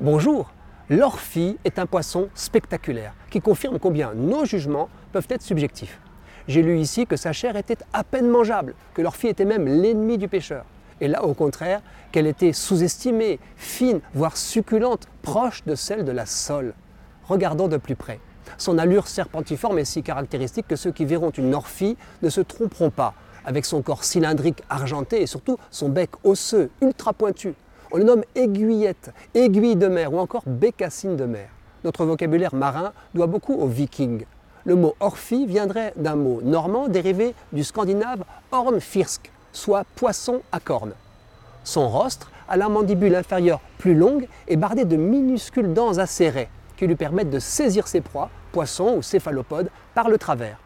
Bonjour L'orphie est un poisson spectaculaire qui confirme combien nos jugements peuvent être subjectifs. J'ai lu ici que sa chair était à peine mangeable, que l'orphie était même l'ennemi du pêcheur. Et là, au contraire, qu'elle était sous-estimée, fine, voire succulente, proche de celle de la sole. Regardons de plus près. Son allure serpentiforme est si caractéristique que ceux qui verront une orphie ne se tromperont pas, avec son corps cylindrique argenté et surtout son bec osseux, ultra pointu. On le nomme aiguillette, aiguille de mer ou encore bécassine de mer. Notre vocabulaire marin doit beaucoup aux vikings. Le mot orphie viendrait d'un mot normand dérivé du scandinave hornfirsk, soit poisson à cornes. Son rostre a la mandibule inférieure plus longue et bardée de minuscules dents acérées qui lui permettent de saisir ses proies, poissons ou céphalopodes, par le travers.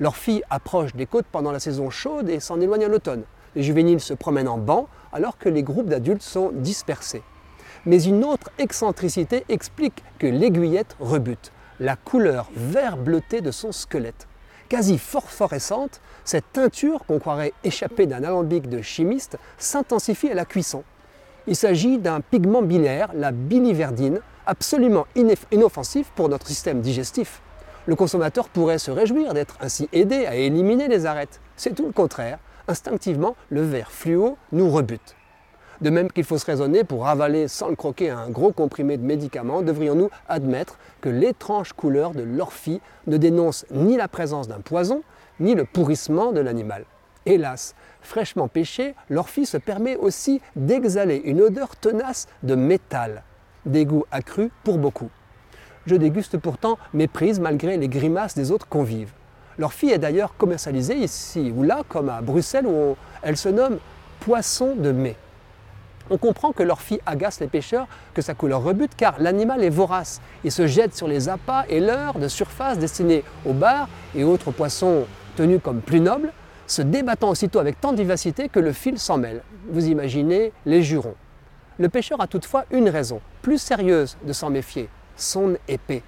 L'orphie approche des côtes pendant la saison chaude et s'en éloigne à l'automne. Les juvéniles se promènent en banc alors que les groupes d'adultes sont dispersés. Mais une autre excentricité explique que l'aiguillette rebute, la couleur vert bleuté de son squelette. Quasi phosphorescente, cette teinture qu'on croirait échappée d'un alambic de chimiste s'intensifie à la cuisson. Il s'agit d'un pigment biliaire, la biliverdine, absolument inoffensif pour notre système digestif. Le consommateur pourrait se réjouir d'être ainsi aidé à éliminer les arêtes. C'est tout le contraire instinctivement, le vert fluo nous rebute. De même qu'il faut se raisonner pour avaler sans le croquer un gros comprimé de médicaments, devrions-nous admettre que l'étrange couleur de l'orphie ne dénonce ni la présence d'un poison, ni le pourrissement de l'animal. Hélas, fraîchement pêché, l'orphie se permet aussi d'exhaler une odeur tenace de métal, dégoût accru pour beaucoup. Je déguste pourtant méprise malgré les grimaces des autres convives. Leur fille est d'ailleurs commercialisée ici ou là, comme à Bruxelles, où elle se nomme poisson de mai. On comprend que leur fille agace les pêcheurs, que sa couleur rebute, car l'animal est vorace. Il se jette sur les appâts et leurres de surface destinés aux bars et autres poissons tenus comme plus nobles, se débattant aussitôt avec tant de vivacité que le fil s'en mêle. Vous imaginez les jurons. Le pêcheur a toutefois une raison, plus sérieuse de s'en méfier, son épée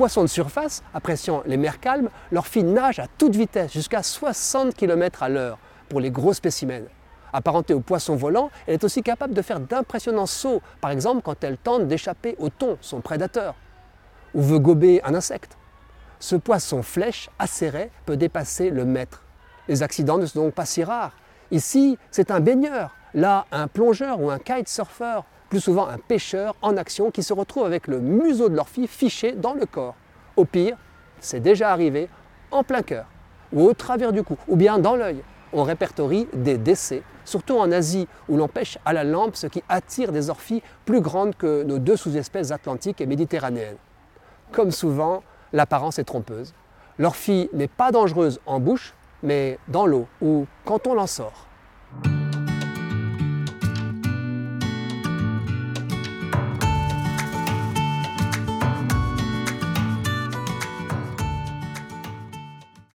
poissons de surface, appréciant les mers calmes, leur fille nage à toute vitesse, jusqu'à 60 km à l'heure pour les gros spécimens. Apparentée aux poissons volants, elle est aussi capable de faire d'impressionnants sauts, par exemple quand elle tente d'échapper au thon, son prédateur, ou veut gober un insecte. Ce poisson flèche acéré peut dépasser le mètre. Les accidents ne sont donc pas si rares. Ici, c'est un baigneur, là, un plongeur ou un kitesurfer plus souvent un pêcheur en action qui se retrouve avec le museau de leur fiché dans le corps. Au pire, c'est déjà arrivé en plein cœur, ou au travers du cou, ou bien dans l'œil. On répertorie des décès, surtout en Asie où l'on pêche à la lampe, ce qui attire des orphies plus grandes que nos deux sous-espèces atlantiques et méditerranéennes. Comme souvent, l'apparence est trompeuse. L'orphie n'est pas dangereuse en bouche, mais dans l'eau ou quand on l'en sort.